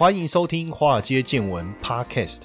欢迎收听《华尔街见闻》Podcast。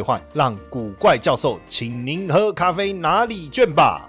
兑换，让古怪教授请您喝咖啡哪里卷吧。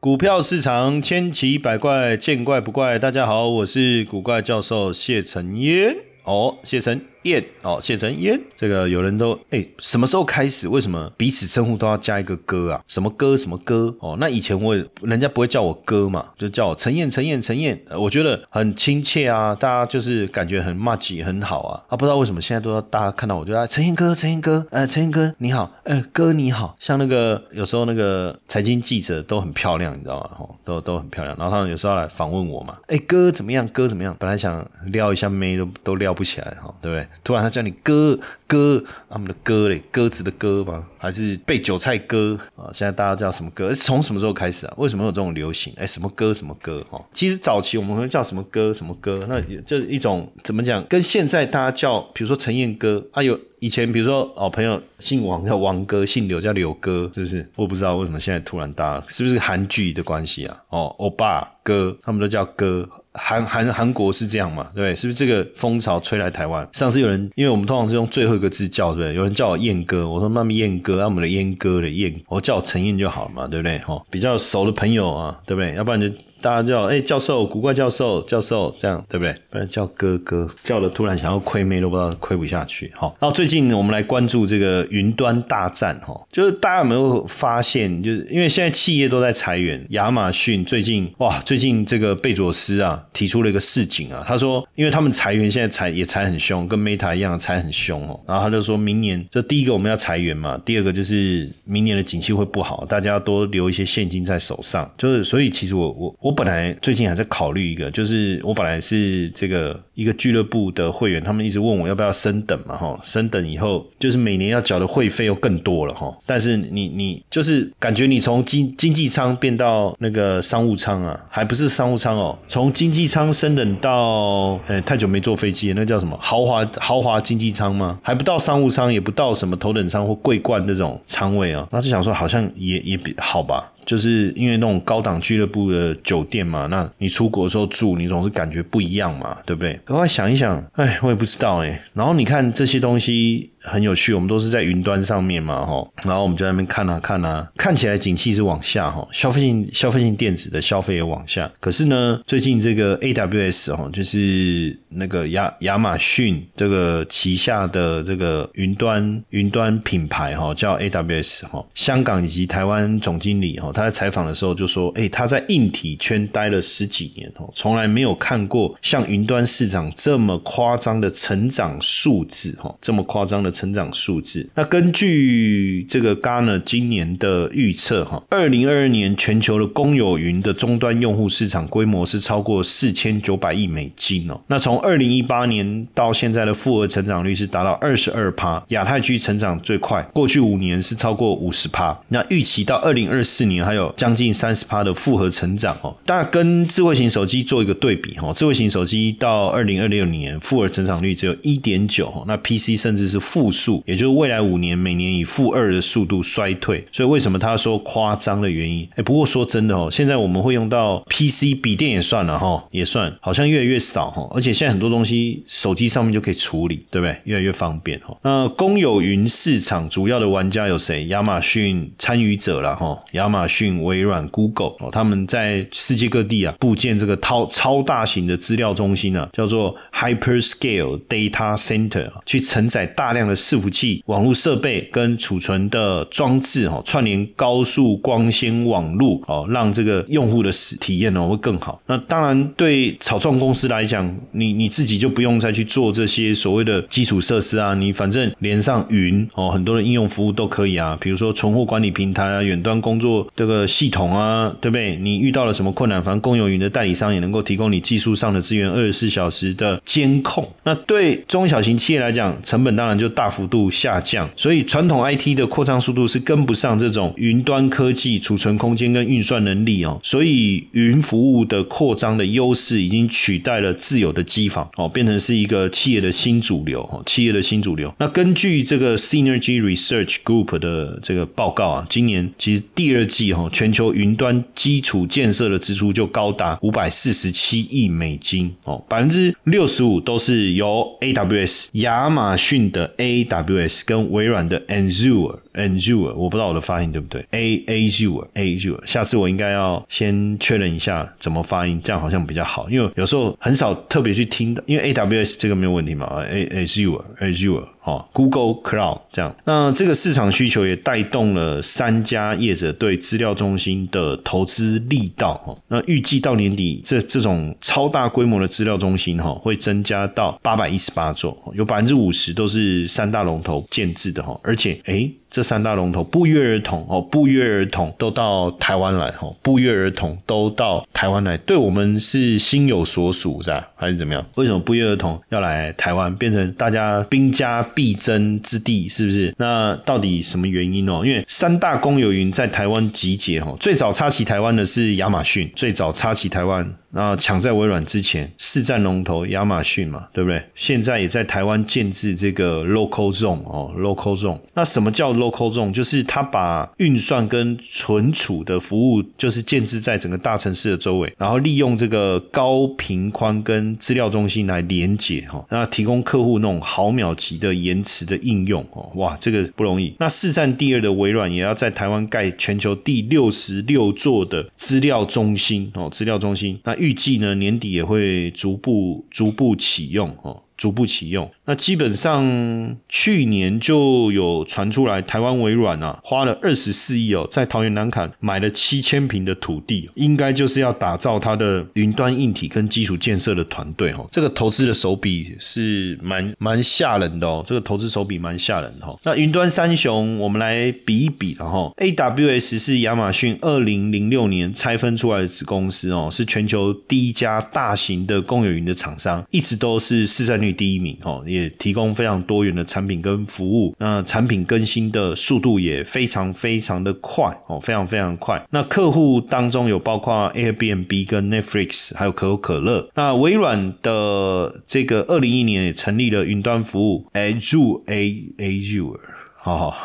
股票市场千奇百怪，见怪不怪。大家好，我是古怪教授谢承彦。哦，谢承。燕哦，谢成燕，这个有人都哎，什么时候开始？为什么彼此称呼都要加一个哥啊？什么哥什么哥？哦，那以前我人家不会叫我哥嘛，就叫我陈燕陈燕陈燕，我觉得很亲切啊，大家就是感觉很默契很好啊。啊，不知道为什么现在都要大家看到我就啊，陈燕哥陈燕哥，呃，陈燕哥你好，呃，哥你好，像那个有时候那个财经记者都很漂亮，你知道吗？哦，都都很漂亮，然后他们有时候来访问我嘛，哎，哥怎么样？哥怎么样？本来想撩一下妹都都撩不起来哈，对不对？突然他叫你哥歌，他们的歌嘞，鸽子的歌吗？还是被韭菜割啊？现在大家叫什么歌？从什么时候开始啊？为什么有这种流行？哎，什么歌什么歌？哈，其实早期我们会叫什么歌什么歌？那这一种怎么讲？跟现在大家叫，比如说陈燕哥啊，有以前比如说哦，朋友姓王叫王哥，姓刘叫刘哥，是不是？我不知道为什么现在突然大了，是不是韩剧的关系啊？哦，欧巴哥，他们都叫哥。韩韩韩国是这样嘛？对，是不是这个风潮吹来台湾？上次有人，因为我们通常是用最后一个字叫，对不对？有人叫我燕哥，我说妈咪燕哥，那我们的燕哥的燕，我叫我陈燕就好了嘛，对不对？哦，比较熟的朋友啊，对不对？要不然就。大家叫哎教授古怪教授教授这样对不对？不然叫哥哥叫了，突然想要亏妹都不知道亏不下去。好，然后最近我们来关注这个云端大战哈，就是大家有没有发现，就是因为现在企业都在裁员，亚马逊最近哇，最近这个贝佐斯啊提出了一个市井啊，他说因为他们裁员现在裁也裁很凶，跟 Meta 一样裁很凶哦，然后他就说明年就第一个我们要裁员嘛，第二个就是明年的景气会不好，大家要多留一些现金在手上，就是所以其实我我我。本来最近还在考虑一个，就是我本来是这个一个俱乐部的会员，他们一直问我要不要升等嘛，哈，升等以后就是每年要缴的会费又更多了，哈。但是你你就是感觉你从经经济舱变到那个商务舱啊，还不是商务舱哦，从经济舱升等到呃太久没坐飞机，那叫什么豪华豪华经济舱吗？还不到商务舱，也不到什么头等舱或桂冠那种舱位啊，那就想说好像也也比好吧。就是因为那种高档俱乐部的酒店嘛，那你出国的时候住，你总是感觉不一样嘛，对不对？赶快想一想，哎，我也不知道哎。然后你看这些东西。很有趣，我们都是在云端上面嘛，哈，然后我们就在那边看啊看啊，看起来景气是往下，哈，消费性消费性电子的消费也往下。可是呢，最近这个 AWS 哈，就是那个亚亚马逊这个旗下的这个云端云端品牌哈，叫 AWS 哈，香港以及台湾总经理哈，他在采访的时候就说，哎，他在硬体圈待了十几年哦，从来没有看过像云端市场这么夸张的成长数字哈，这么夸张的。成长数字。那根据这个 Gartner 今年的预测，哈，二零二二年全球的公有云的终端用户市场规模是超过四千九百亿美金哦。那从二零一八年到现在的复合成长率是达到二十二趴，亚太区成长最快，过去五年是超过五十趴。那预期到二零二四年还有将近三十趴的复合成长哦。但跟智慧型手机做一个对比哈，智慧型手机到二零二六年复合成长率只有一点九，那 PC 甚至是。负数，也就是未来五年每年以负二的速度衰退，所以为什么他说夸张的原因？哎，不过说真的哦，现在我们会用到 PC 笔电也算了哈，也算，好像越来越少哈，而且现在很多东西手机上面就可以处理，对不对？越来越方便哈。那公有云市场主要的玩家有谁？亚马逊参与者了哈，亚马逊、微软、Google 哦，他们在世界各地啊布建这个超超大型的资料中心啊，叫做 Hyperscale Data Center，去承载大量的。伺服器、网络设备跟储存的装置，哦，串联高速光纤网络，哦，让这个用户的体验呢会更好。那当然，对草创公司来讲，你你自己就不用再去做这些所谓的基础设施啊，你反正连上云，哦，很多的应用服务都可以啊，比如说存货管理平台啊，远端工作的这个系统啊，对不对？你遇到了什么困难，反正公有云的代理商也能够提供你技术上的资源，二十四小时的监控。那对中小型企业来讲，成本当然就大幅度下降。所以传统 IT 的扩张速度是跟不上这种云端科技、储存空间跟运算能力哦。所以云服务的扩张的优势已经取代了自有的机房哦，变成是一个企业的新主流哦，企业的新主流。那根据这个 Synergy Research Group 的这个报告啊，今年其实第二季全球云端基础建设的支出就高达五百四十七亿美金哦，百分之六十五都是由 AWS 亚马逊的 AWS 跟微软的 Azure Azure，我不知道我的发音对不对？A Azure Azure，下次我应该要先确认一下怎么发音，这样好像比较好，因为有时候很少特别去听的，因为 AWS 这个没有问题嘛，A Azure Azure。哦，Google Cloud 这样，那这个市场需求也带动了三家业者对资料中心的投资力道。哦，那预计到年底，这这种超大规模的资料中心，哈，会增加到八百一十八座，有百分之五十都是三大龙头建制的，哈，而且，诶这三大龙头不约而同哦，不约而同都到台湾来哈，不约而同都到台湾来，对我们是心有所属是吧？还是怎么样？为什么不约而同要来台湾，变成大家兵家必争之地？是不是？那到底什么原因哦？因为三大公有云在台湾集结哦，最早插旗台湾的是亚马逊，最早插旗台湾。那抢在微软之前，四占龙头亚马逊嘛，对不对？现在也在台湾建制这个 local zone 哦，local zone。那什么叫 local zone？就是它把运算跟存储的服务，就是建置在整个大城市的周围，然后利用这个高频宽跟资料中心来连接哈，那提供客户那种毫秒级的延迟的应用哦，哇，这个不容易。那市占第二的微软也要在台湾盖全球第六十六座的资料中心哦，资料中心那。预计呢，年底也会逐步逐步启用哦。逐步启用，那基本上去年就有传出来，台湾微软啊花了二十四亿哦，在桃园南坎买了七千平的土地，应该就是要打造它的云端硬体跟基础建设的团队哦。这个投资的手笔是蛮蛮吓人的哦，这个投资手笔蛮吓人的哈。那云端三雄，我们来比一比然后 AWS 是亚马逊二零零六年拆分出来的子公司哦，是全球第一家大型的公有云的厂商，一直都是市占第一名哦，也提供非常多元的产品跟服务，那产品更新的速度也非常非常的快哦，非常非常快。那客户当中有包括 Airbnb 跟 Netflix，还有可口可乐。那微软的这个二零一年也成立了云端服务 Azure，Azure 好好，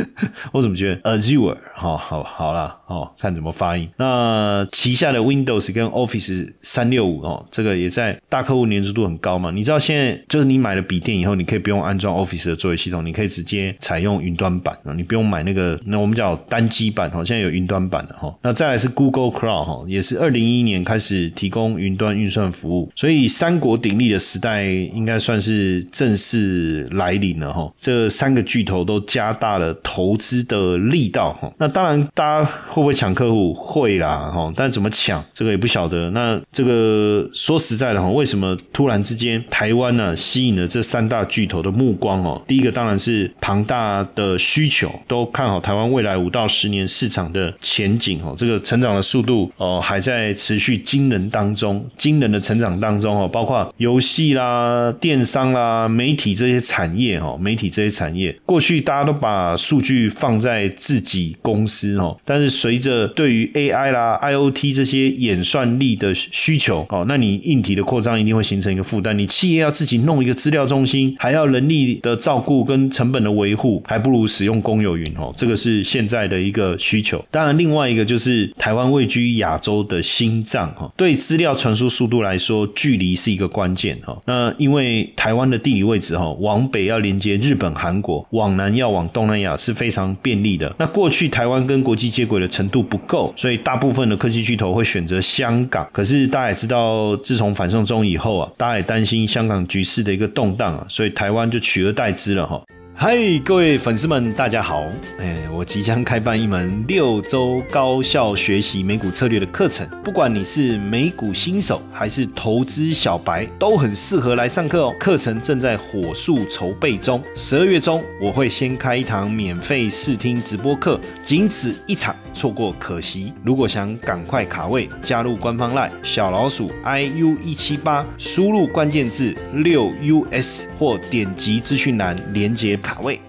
我怎么觉得 Azure？好好好了哦，看怎么发音。那旗下的 Windows 跟 Office 三六五哦，这个也在大客户粘着度很高嘛。你知道现在就是你买了笔电以后，你可以不用安装 Office 的作业系统，你可以直接采用云端版啊，你不用买那个那我们叫单机版哦，现在有云端版的哈。那再来是 Google Cloud 哈，也是二零一一年开始提供云端运算服务，所以三国鼎立的时代应该算是正式来临了哈。这三个巨头都加大了投资的力道哈。那当然，大家会不会抢客户？会啦，哈，但怎么抢，这个也不晓得。那这个说实在的哈，为什么突然之间台湾呢吸引了这三大巨头的目光哦？第一个当然是庞大的需求，都看好台湾未来五到十年市场的前景哦。这个成长的速度哦，还在持续惊人当中，惊人的成长当中哦，包括游戏啦、电商啦、媒体这些产业哦，媒体这些产业，过去大大家都把数据放在自己公司哦，但是随着对于 AI 啦、IOT 这些演算力的需求哦，那你硬体的扩张一定会形成一个负担。你企业要自己弄一个资料中心，还要人力的照顾跟成本的维护，还不如使用公有云哦。这个是现在的一个需求。当然，另外一个就是台湾位居亚洲的心脏哈，对资料传输速度来说，距离是一个关键哈。那因为台湾的地理位置哈，往北要连接日本、韩国，往南要要往东南亚是非常便利的。那过去台湾跟国际接轨的程度不够，所以大部分的科技巨头会选择香港。可是大家也知道，自从反送中以后啊，大家也担心香港局势的一个动荡啊，所以台湾就取而代之了哈。嗨，各位粉丝们，大家好！哎，我即将开办一门六周高效学习美股策略的课程，不管你是美股新手还是投资小白，都很适合来上课哦。课程正在火速筹备中，十二月中我会先开一堂免费试听直播课，仅此一场，错过可惜。如果想赶快卡位，加入官方 LINE 小老鼠 iu 一七八，输入关键字六 us 或点击资讯栏连接卡。位。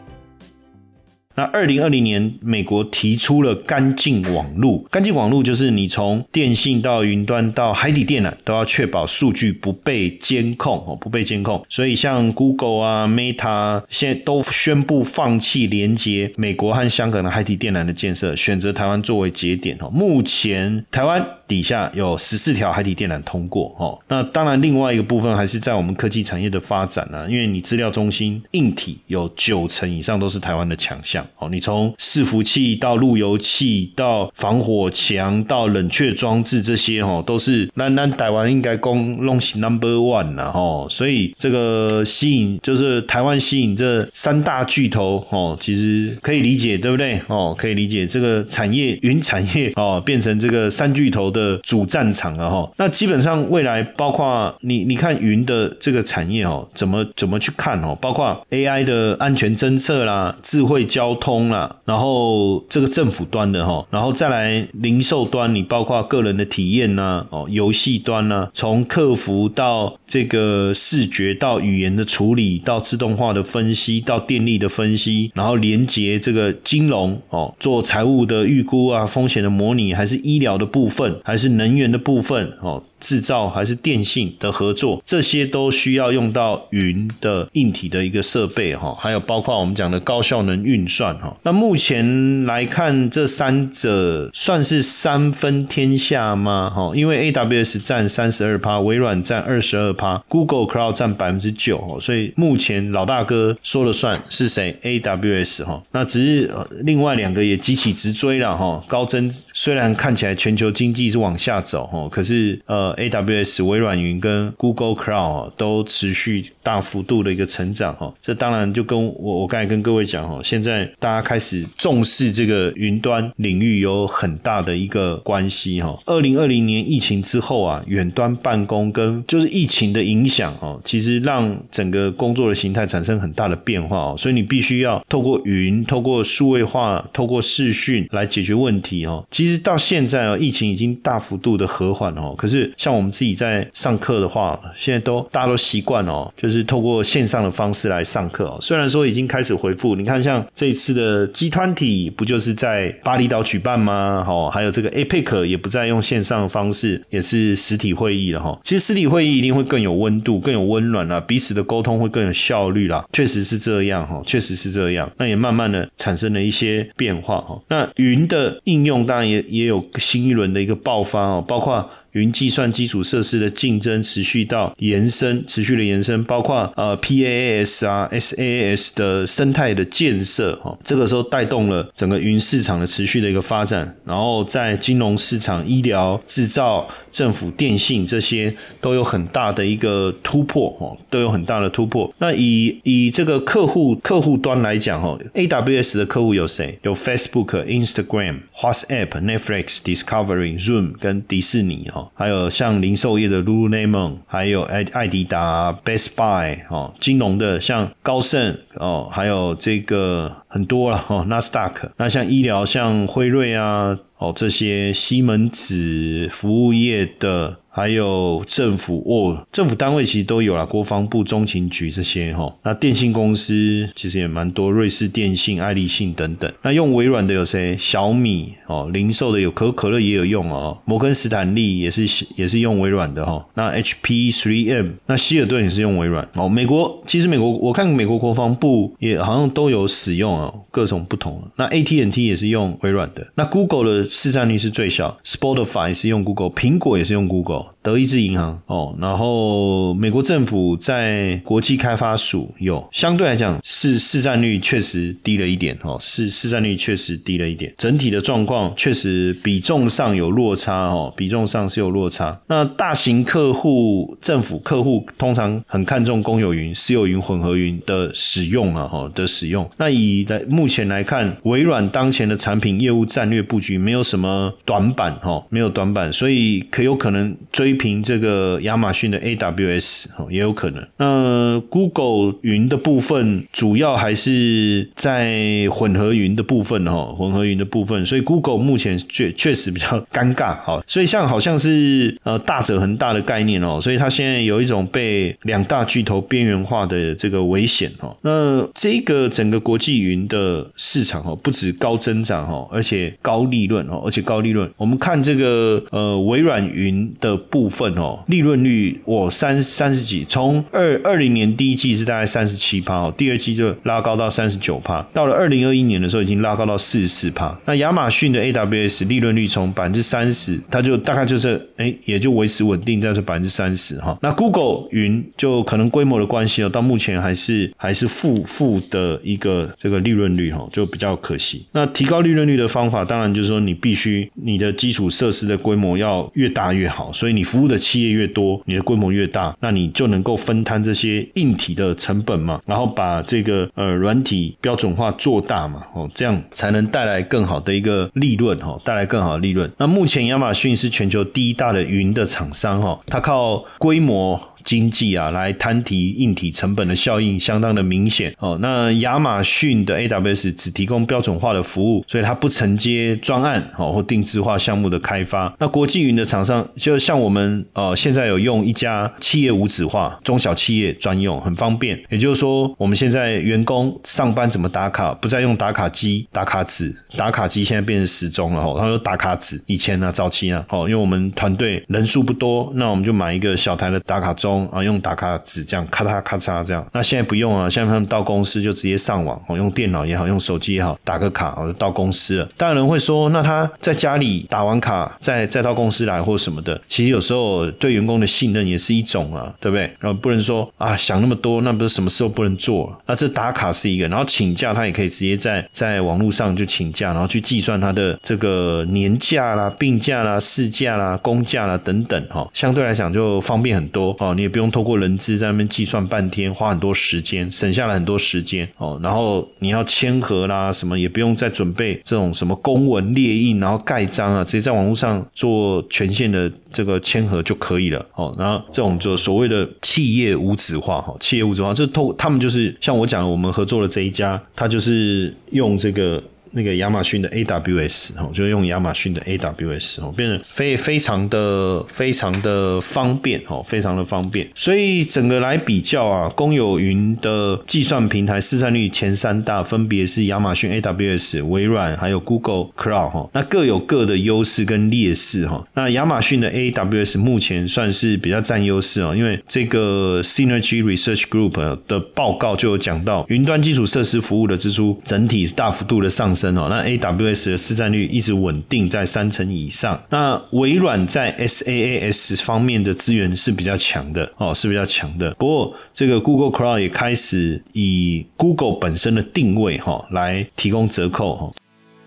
那二零二零年，美国提出了干净网络。干净网络就是你从电信到云端到海底电缆，都要确保数据不被监控哦，不被监控。所以像 Google 啊、Meta 现在都宣布放弃连接美国和香港的海底电缆的建设，选择台湾作为节点哦。目前台湾。底下有十四条海底电缆通过，哦，那当然另外一个部分还是在我们科技产业的发展啊，因为你资料中心硬体有九成以上都是台湾的强项，哦，你从伺服器到路由器到防火墙到冷却装置这些，哦，都是那那台湾应该攻弄 number one 了，哦，所以这个吸引就是台湾吸引这三大巨头，哦，其实可以理解，对不对？哦，可以理解这个产业云产业，哦，变成这个三巨头。的主战场了哈，那基本上未来包括你你看云的这个产业哦，怎么怎么去看哦？包括 AI 的安全侦测啦，智慧交通啦，然后这个政府端的哈，然后再来零售端，你包括个人的体验呐，哦，游戏端呐，从客服到这个视觉到语言的处理，到自动化的分析，到电力的分析，然后连接这个金融哦，做财务的预估啊，风险的模拟，还是医疗的部分。还是能源的部分哦。制造还是电信的合作，这些都需要用到云的硬体的一个设备哈，还有包括我们讲的高效能运算哈。那目前来看，这三者算是三分天下吗？哈，因为 AWS 占三十二趴，微软占二十二趴，Google Cloud 占百分之九，所以目前老大哥说了算是谁？AWS 哈。那只是另外两个也急起直追了哈。高增虽然看起来全球经济是往下走哈，可是呃 AWS、微软云跟 Google Cloud 都持续大幅度的一个成长哈，这当然就跟我我刚才跟各位讲哈，现在大家开始重视这个云端领域有很大的一个关系哈。二零二零年疫情之后啊，远端办公跟就是疫情的影响哦，其实让整个工作的形态产生很大的变化哦，所以你必须要透过云、透过数位化、透过视讯来解决问题哦。其实到现在啊，疫情已经大幅度的和缓哦，可是。像我们自己在上课的话，现在都大家都习惯哦，就是透过线上的方式来上课哦。虽然说已经开始回复，你看像这次的集团体不就是在巴厘岛举办吗？哈，还有这个 APEC 也不再用线上的方式，也是实体会议了哈。其实实体会议一定会更有温度、更有温暖啊，彼此的沟通会更有效率啦。确实是这样哈，确实是这样。那也慢慢的产生了一些变化哈。那云的应用当然也也有新一轮的一个爆发哦，包括。云计算基础设施的竞争持续到延伸，持续的延伸，包括呃 PaaS 啊 SaaS 的生态的建设，哈，这个时候带动了整个云市场的持续的一个发展，然后在金融市场、医疗、制造、政府、电信这些都有很大的一个突破，哦，都有很大的突破。那以以这个客户客户端来讲，哈，AWS 的客户有谁？有 Facebook、Instagram、WhatsApp、Netflix、Discovery、Zoom 跟迪士尼，哈。还有像零售业的 Lululemon，还有艾艾迪达、Best Buy 哦，金融的像高盛哦，还有这个很多了哦，纳斯达克。那像医疗，像辉瑞啊哦，这些西门子服务业的。还有政府哦，政府单位其实都有了，国防部、中情局这些哈。那电信公司其实也蛮多，瑞士电信、爱立信等等。那用微软的有谁？小米哦，零售的有可口可乐也有用哦。摩根斯坦利也是也是用微软的哈。那 HP、3M，那希尔顿也是用微软哦。美国其实美国我看美国国防部也好像都有使用各种不同。那 AT&T 也是用微软的。那 Google 的市占率是最小，Spotify 是用 Google，苹果也是用 Google。德意志银行哦，然后美国政府在国际开发署有，相对来讲是市占率确实低了一点哦，市市占率确实低了一点，整体的状况确实比重上有落差哦，比重上是有落差。那大型客户、政府客户通常很看重公有云、私有云、混合云的使用啊，哈的使用。那以来目前来看，微软当前的产品业务战略布局没有什么短板哈，没有短板，所以可有可能追平这个亚马逊的 AWS 哈，也有可能。那 Google 云的部分主要还是在混合云的部分哈，混合云的部分，所以 Google 目前确确实比较尴尬哈，所以像好像是呃大者恒大的概念哦，所以它现在有一种被两大巨头边缘化的这个危险哦。那这个整个国际云的市场哦，不止高增长哦，而且高利润哦，而且高利润。我们看这个呃微软云的部部分哦，利润率我三三十几，从二二零年第一季是大概三十七趴哦，第二季就拉高到三十九趴，到了二零二一年的时候已经拉高到四十四趴。那亚马逊的 AWS 利润率从百分之三十，它就大概就是哎，也就维持稳定在这百分之三十哈。那 Google 云就可能规模的关系哦，到目前还是还是负负的一个这个利润率哈，就比较可惜。那提高利润率的方法，当然就是说你必须你的基础设施的规模要越大越好，所以你服务的企业越多，你的规模越大，那你就能够分摊这些硬体的成本嘛，然后把这个呃软体标准化做大嘛，哦，这样才能带来更好的一个利润哈，带来更好的利润。那目前亚马逊是全球第一大的云的厂商哈，它靠规模。经济啊，来摊提硬体成本的效应相当的明显哦。那亚马逊的 AWS 只提供标准化的服务，所以它不承接专案哦或定制化项目的开发。那国际云的厂商，就像我们呃现在有用一家企业无纸化，中小企业专用，很方便。也就是说，我们现在员工上班怎么打卡，不再用打卡机、打卡纸，打卡机现在变成时钟了哦。他说打卡纸以前呢，早期啊，哦，因为我们团队人数不多，那我们就买一个小台的打卡钟。啊，用打卡纸这样咔嚓咔嚓这样，那现在不用啊，现在他们到公司就直接上网，哦，用电脑也好，用手机也好，打个卡我就到公司了。当然人会说，那他在家里打完卡再再到公司来或什么的，其实有时候对员工的信任也是一种啊，对不对？然后不能说啊想那么多，那不是什么事都不能做。那这打卡是一个，然后请假他也可以直接在在网络上就请假，然后去计算他的这个年假啦、病假啦、事假啦、公假啦等等哈，相对来讲就方便很多哦，你也不用透过人资在那边计算半天，花很多时间，省下了很多时间哦。然后你要签合啦，什么也不用再准备这种什么公文列印，然后盖章啊，直接在网络上做权限的这个签合就可以了哦。然后这种就所谓的企业无纸化哈，企业无纸化，这透他们就是像我讲，我们合作的这一家，他就是用这个。那个亚马逊的 AWS 哦，就用亚马逊的 AWS 哦，变得非非常的非常的方便哦，非常的方便。所以整个来比较啊，公有云的计算平台市占率前三大分别是亚马逊 AWS、微软还有 Google Cloud 哈，那各有各的优势跟劣势哈。那亚马逊的 AWS 目前算是比较占优势哦，因为这个 Synergy Research Group 的报告就有讲到，云端基础设施服务的支出整体大幅度的上升。哦，那 AWS 的市占率一直稳定在三成以上。那微软在 SaaS 方面的资源是比较强的哦，是比较强的。不过这个 Google Cloud 也开始以 Google 本身的定位哈来提供折扣哈。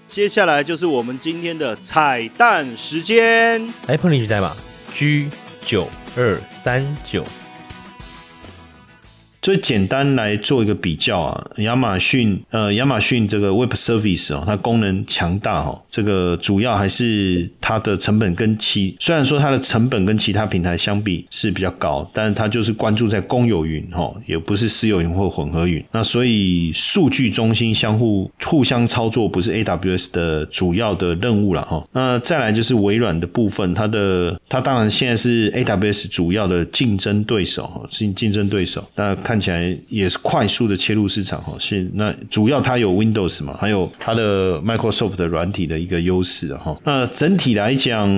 接下来就是我们今天的彩蛋时间，Apple 领取代码 G 九二三九。所以简单来做一个比较啊，亚马逊呃，亚马逊这个 Web Service 哦，它功能强大哦，这个主要还是它的成本跟其虽然说它的成本跟其他平台相比是比较高，但是它就是关注在公有云哈，也不是私有云或混合云。那所以数据中心相互互相操作不是 AWS 的主要的任务了哈。那再来就是微软的部分，它的它当然现在是 AWS 主要的竞争对手哈，竞竞争对手。那看。看起来也是快速的切入市场哈。是那主要它有 Windows 嘛，还有它的 Microsoft 的软体的一个优势哈。那整体来讲，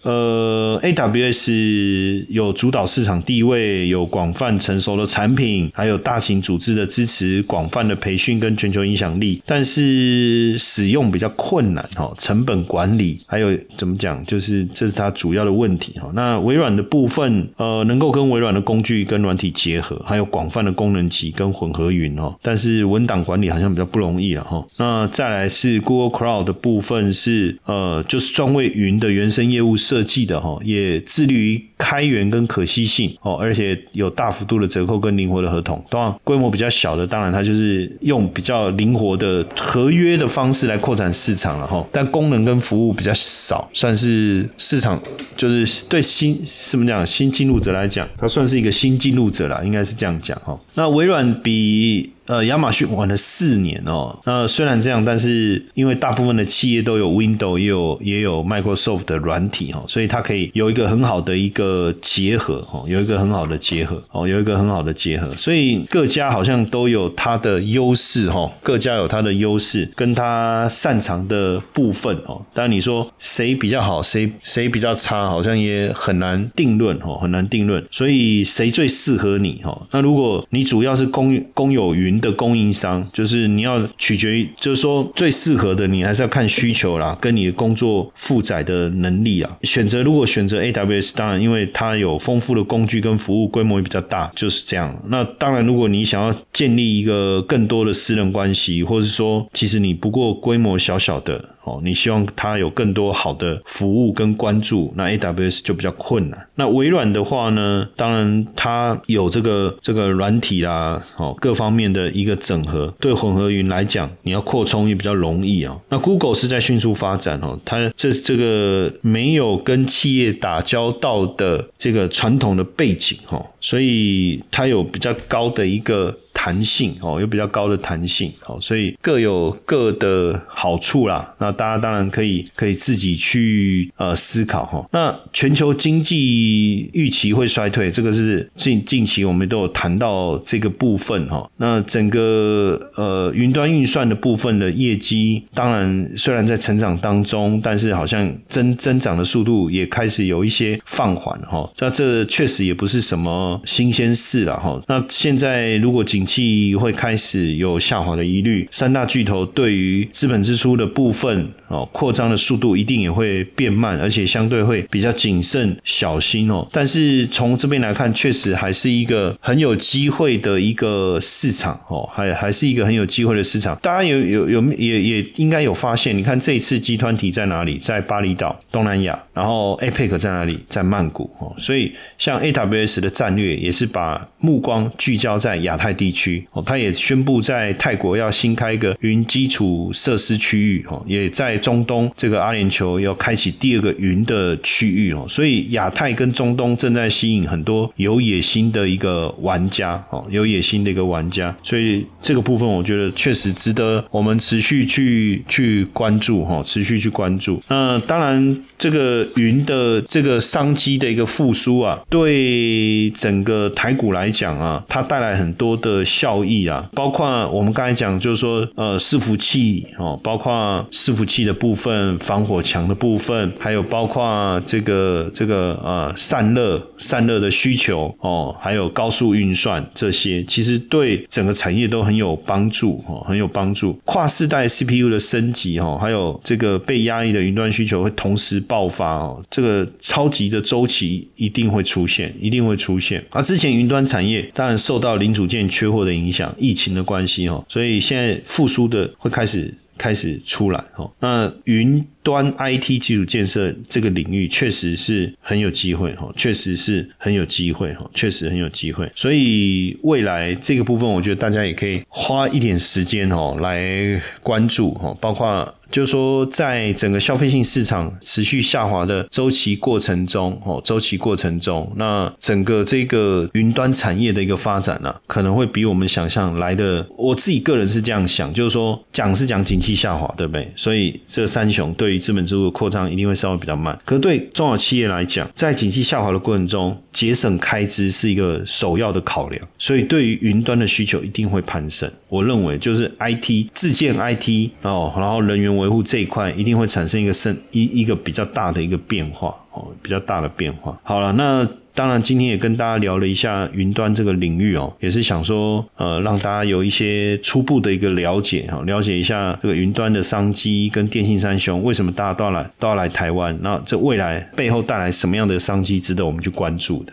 呃，AWS 有主导市场地位，有广泛成熟的产品，还有大型组织的支持，广泛的培训跟全球影响力，但是使用比较困难哈，成本管理还有怎么讲，就是这是它主要的问题哈。那微软的部分，呃，能够跟微软的工具跟软体结合，还有广泛的功能集跟混合云哦，但是文档管理好像比较不容易了哈。那再来是 Google Cloud 的部分是呃，就是专为云的原生业务设计的哈，也致力于开源跟可惜性哦，而且有大幅度的折扣跟灵活的合同。当然，规模比较小的，当然它就是用比较灵活的合约的方式来扩展市场了哈。但功能跟服务比较少，算是市场就是对新怎么讲新进入者来讲，它算是一个新进入者啦，应该是这样讲哈。那微软比。呃，亚马逊玩了四年哦。那虽然这样，但是因为大部分的企业都有 Windows，也有也有 Microsoft 的软体哈，所以它可以有一个很好的一个结合哈，有一个很好的结合哦，有一个很好的结合。所以各家好像都有它的优势哈，各家有它的优势，跟它擅长的部分哦。当然你说谁比较好，谁谁比较差，好像也很难定论哦，很难定论。所以谁最适合你哈？那如果你主要是公公有云。的供应商就是你要取决于，就是说最适合的你还是要看需求啦，跟你的工作负载的能力啊。选择如果选择 AWS，当然因为它有丰富的工具跟服务，规模也比较大，就是这样。那当然，如果你想要建立一个更多的私人关系，或者说其实你不过规模小小的。哦，你希望它有更多好的服务跟关注，那 AWS 就比较困难。那微软的话呢，当然它有这个这个软体啦，哦，各方面的一个整合，对混合云来讲，你要扩充也比较容易啊。那 Google 是在迅速发展哦，它这这个没有跟企业打交道的这个传统的背景哦，所以它有比较高的一个。弹性哦，有比较高的弹性哦，所以各有各的好处啦。那大家当然可以可以自己去呃思考哈。那全球经济预期会衰退，这个是近近期我们都有谈到这个部分哈。那整个呃云端运算的部分的业绩，当然虽然在成长当中，但是好像增增长的速度也开始有一些放缓哈。那这确实也不是什么新鲜事了哈。那现在如果仅景气会开始有下滑的疑虑，三大巨头对于资本支出的部分哦，扩张的速度一定也会变慢，而且相对会比较谨慎小心哦。但是从这边来看，确实还是一个很有机会的一个市场哦，还还是一个很有机会的市场。大家有有有也也应该有发现，你看这一次集团体在哪里？在巴厘岛东南亚，然后 APEC 在哪里？在曼谷哦。所以像 AWS 的战略也是把目光聚焦在亚太地。区区哦，他也宣布在泰国要新开一个云基础设施区域哦，也在中东这个阿联酋要开启第二个云的区域哦，所以亚太跟中东正在吸引很多有野心的一个玩家哦，有野心的一个玩家，所以这个部分我觉得确实值得我们持续去去关注哈，持续去关注。那当然，这个云的这个商机的一个复苏啊，对整个台股来讲啊，它带来很多的。效益啊，包括我们刚才讲，就是说，呃，伺服器哦，包括伺服器的部分、防火墙的部分，还有包括这个这个呃散热散热的需求哦，还有高速运算这些，其实对整个产业都很有帮助哦，很有帮助。跨世代 CPU 的升级哦，还有这个被压抑的云端需求会同时爆发哦，这个超级的周期一定会出现，一定会出现。而之前云端产业当然受到零组件缺。货的影响，疫情的关系哦，所以现在复苏的会开始开始出来哦。那云端 IT 基础建设这个领域确实是很有机会哦，确实是很有机会哦，确实很有机会。所以未来这个部分，我觉得大家也可以花一点时间哦来关注哦，包括。就是说，在整个消费性市场持续下滑的周期过程中，哦，周期过程中，那整个这个云端产业的一个发展呢，可能会比我们想象来的。我自己个人是这样想，就是说，讲是讲景气下滑，对不对？所以这三雄对于资本支出的扩张一定会稍微比较慢。可是对中小企业来讲，在景气下滑的过程中，节省开支是一个首要的考量，所以对于云端的需求一定会攀升。我认为就是 IT 自建 IT 哦，然后人员维护这一块一定会产生一个升一一个比较大的一个变化哦，比较大的变化。好了，那。当然，今天也跟大家聊了一下云端这个领域哦，也是想说，呃，让大家有一些初步的一个了解哈，了解一下这个云端的商机跟电信三雄为什么大家都要来都要来台湾，那这未来背后带来什么样的商机，值得我们去关注的。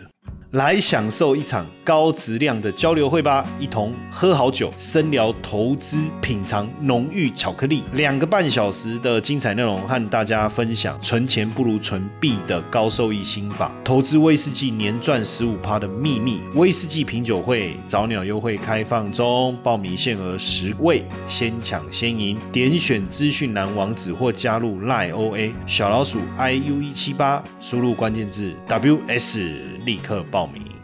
来享受一场高质量的交流会吧，一同喝好酒，深聊投资，品尝浓郁巧克力，两个半小时的精彩内容，和大家分享存钱不如存币的高收益心法，投资威士忌年赚十五趴的秘密。威士忌品酒会早鸟优惠开放中，报名限额十位，先抢先赢。点选资讯栏网址或加入赖 OA 小老鼠 iu 一七八，输入关键字 ws，立刻报。报名。